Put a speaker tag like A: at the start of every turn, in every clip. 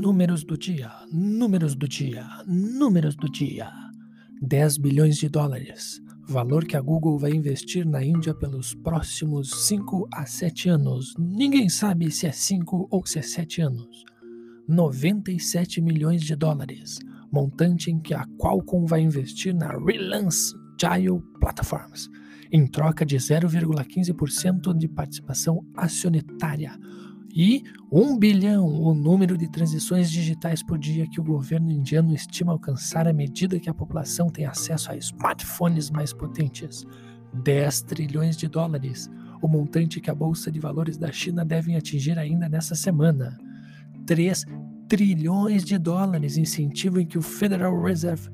A: Números do dia, números do dia, números do dia. 10 bilhões de dólares, valor que a Google vai investir na Índia pelos próximos 5 a 7 anos. Ninguém sabe se é 5 ou se é 7 anos. 97 milhões de dólares, montante em que a Qualcomm vai investir na Relance Agile Platforms, em troca de 0,15% de participação acionária e 1 bilhão o número de transições digitais por dia que o governo indiano estima alcançar à medida que a população tem acesso a smartphones mais potentes. 10 trilhões de dólares, o montante que a Bolsa de Valores da China deve atingir ainda nessa semana. 3 trilhões de dólares, incentivo em que o Federal Reserve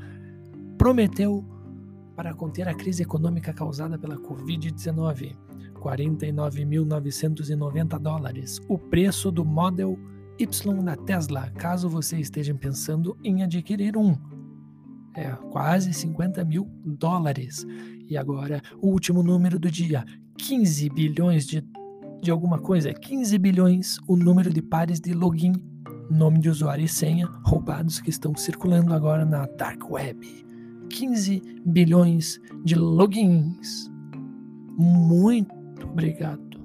A: prometeu para conter a crise econômica causada pela Covid-19. 49.990 dólares, o preço do Model Y da Tesla, caso você esteja pensando em adquirir um. É quase 50 mil dólares. E agora, o último número do dia: 15 bilhões de, de alguma coisa. 15 bilhões o número de pares de login, nome de usuário e senha roubados que estão circulando agora na Dark Web. 15 bilhões de logins. Muito obrigado.